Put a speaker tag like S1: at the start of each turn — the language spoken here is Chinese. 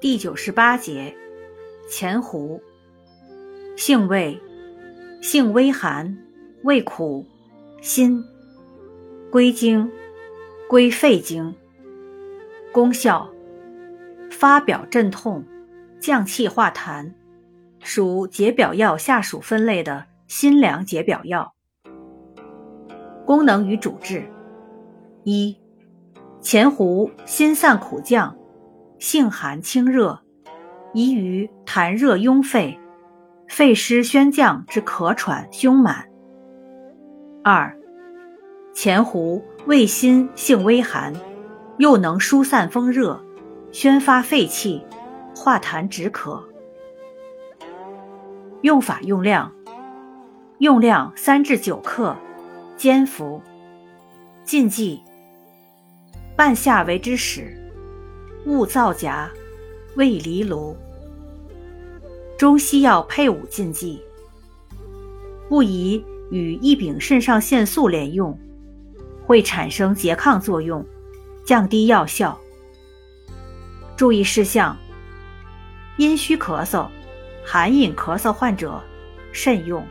S1: 第九十八节，前胡，性味，性微寒，味苦，辛，归经，归肺经。功效，发表镇痛，降气化痰，属解表药下属分类的辛凉解表药。功能与主治：一，前胡辛散苦降。性寒清热，宜于痰热壅肺、肺湿宣降之咳喘胸满。二，前胡味辛性微寒，又能疏散风热，宣发肺气，化痰止咳。用法用量：用量三至九克，煎服。禁忌：半夏为之始。勿造假，未离炉。中西药配伍禁忌：不宜与异丙肾上腺素联用，会产生拮抗作用，降低药效。注意事项：阴虚咳嗽、寒饮咳嗽患者慎用。